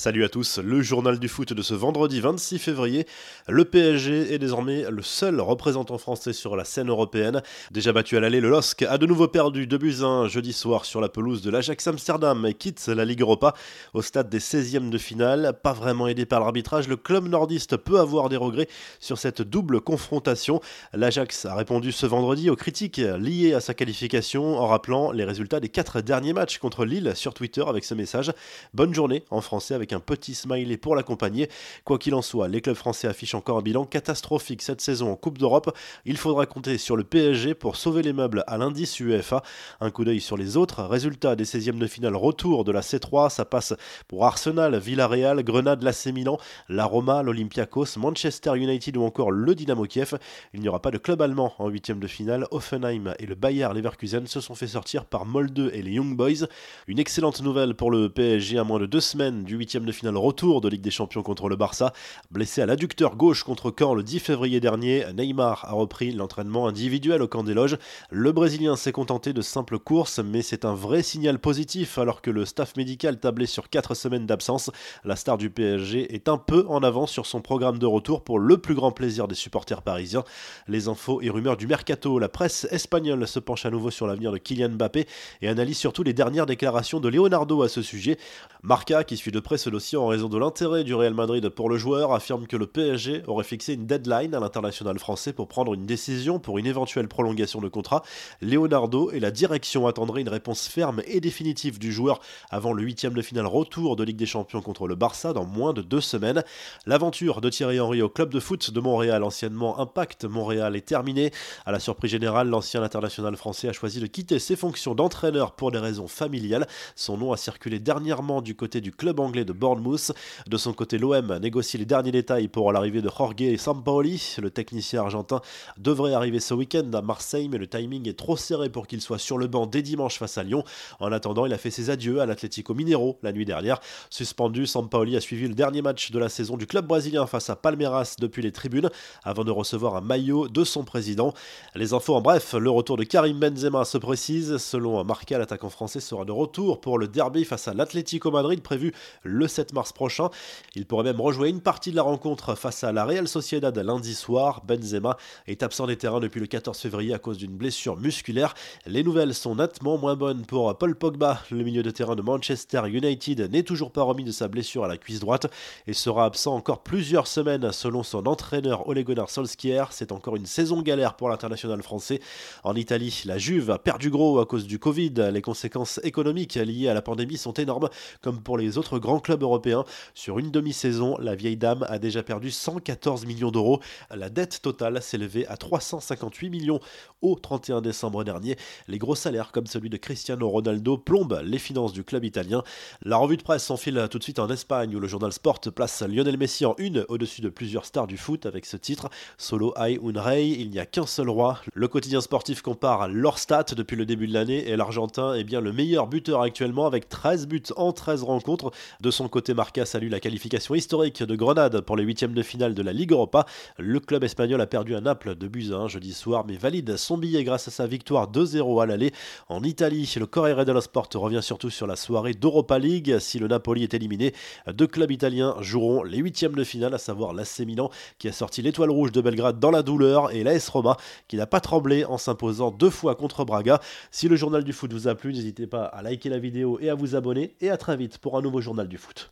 Salut à tous, le journal du foot de ce vendredi 26 février. Le PSG est désormais le seul représentant français sur la scène européenne. Déjà battu à l'aller, le LOSC a de nouveau perdu 2 buts 1 jeudi soir sur la pelouse de l'Ajax Amsterdam et quitte la Ligue Europa au stade des 16e de finale. Pas vraiment aidé par l'arbitrage, le club nordiste peut avoir des regrets sur cette double confrontation. L'Ajax a répondu ce vendredi aux critiques liées à sa qualification en rappelant les résultats des quatre derniers matchs contre Lille sur Twitter avec ce message. Bonne journée en français avec un petit smiley pour l'accompagner. Quoi qu'il en soit, les clubs français affichent encore un bilan catastrophique cette saison en Coupe d'Europe. Il faudra compter sur le PSG pour sauver les meubles à l'indice UEFA. Un coup d'œil sur les autres résultats des 16e de finale retour de la C3. Ça passe pour Arsenal, Villarreal, Grenade, l'AC Milan, la Roma, l'Olympiakos, Manchester United ou encore le Dynamo Kiev. Il n'y aura pas de club allemand en 8 de finale. Offenheim et le Bayer Leverkusen se sont fait sortir par Molde et les Young Boys. Une excellente nouvelle pour le PSG à moins de deux semaines du 8 de finale retour de Ligue des Champions contre le Barça. Blessé à l'adducteur gauche contre Caen le 10 février dernier, Neymar a repris l'entraînement individuel au camp des loges. Le Brésilien s'est contenté de simples courses, mais c'est un vrai signal positif alors que le staff médical tablait sur 4 semaines d'absence. La star du PSG est un peu en avance sur son programme de retour pour le plus grand plaisir des supporters parisiens. Les infos et rumeurs du mercato, la presse espagnole se penche à nouveau sur l'avenir de Kylian Mbappé et analyse surtout les dernières déclarations de Leonardo à ce sujet. Marca, qui suit de près ce dossier en raison de l'intérêt du Real Madrid pour le joueur, affirme que le PSG aurait fixé une deadline à l'international français pour prendre une décision pour une éventuelle prolongation de contrat. Leonardo et la direction attendraient une réponse ferme et définitive du joueur avant le huitième de finale retour de Ligue des Champions contre le Barça dans moins de deux semaines. L'aventure de Thierry Henry au club de foot de Montréal, anciennement Impact Montréal, est terminée. À la surprise générale, l'ancien international français a choisi de quitter ses fonctions d'entraîneur pour des raisons familiales. Son nom a circulé dernièrement du côté du club anglais de Bournemouth. De son côté, l'OM négocie les derniers détails pour l'arrivée de Jorge Sampaoli. Le technicien argentin devrait arriver ce week-end à Marseille, mais le timing est trop serré pour qu'il soit sur le banc dès dimanche face à Lyon. En attendant, il a fait ses adieux à l'Atlético Mineiro la nuit dernière. Suspendu, Sampaoli a suivi le dernier match de la saison du club brésilien face à Palmeiras depuis les tribunes avant de recevoir un maillot de son président. Les infos en bref, le retour de Karim Benzema se précise. Selon Marca, l'attaquant français sera de retour pour le derby face à l'Atlético Madrid prévu le 7 mars prochain. Il pourrait même rejouer une partie de la rencontre face à la Real Sociedad lundi soir. Benzema est absent des terrains depuis le 14 février à cause d'une blessure musculaire. Les nouvelles sont nettement moins bonnes pour Paul Pogba. Le milieu de terrain de Manchester United n'est toujours pas remis de sa blessure à la cuisse droite et sera absent encore plusieurs semaines selon son entraîneur Ole Gunnar Solskjaer. C'est encore une saison galère pour l'international français. En Italie, la Juve a perdu gros à cause du Covid. Les conséquences économiques liées à la pandémie sont énormes, comme pour les autres grands clubs européens. Sur une demi-saison, la vieille dame a déjà perdu 114 millions d'euros. La dette totale s'élevait à 358 millions au 31 décembre dernier. Les gros salaires, comme celui de Cristiano Ronaldo, plombent les finances du club italien. La revue de presse s'enfile tout de suite en Espagne, où le journal Sport place Lionel Messi en une au-dessus de plusieurs stars du foot avec ce titre Solo hay un rey, il n'y a qu'un seul roi. Le quotidien sportif compare leur stats depuis le début de l'année et l'Argentin est bien le meilleur buteur actuellement avec 13 buts en 13 rencontres. De son côté, Marca salue la qualification historique de Grenade pour les huitièmes de finale de la Ligue Europa. Le club espagnol a perdu à Naples de buts jeudi soir, mais valide son billet grâce à sa victoire 2-0 à l'aller. En Italie, le Corriere dello Sport revient surtout sur la soirée d'Europa League. Si le Napoli est éliminé, deux clubs italiens joueront les huitièmes de finale, à savoir l'AC Milan qui a sorti l'étoile rouge de Belgrade dans la douleur et l'AS Roma qui n'a pas tremblé en s'imposant deux fois contre Braga. Si le journal du foot vous a plu, n'hésitez pas à liker la vidéo et à vous abonner et à très vite pour un nouveau journal du foot.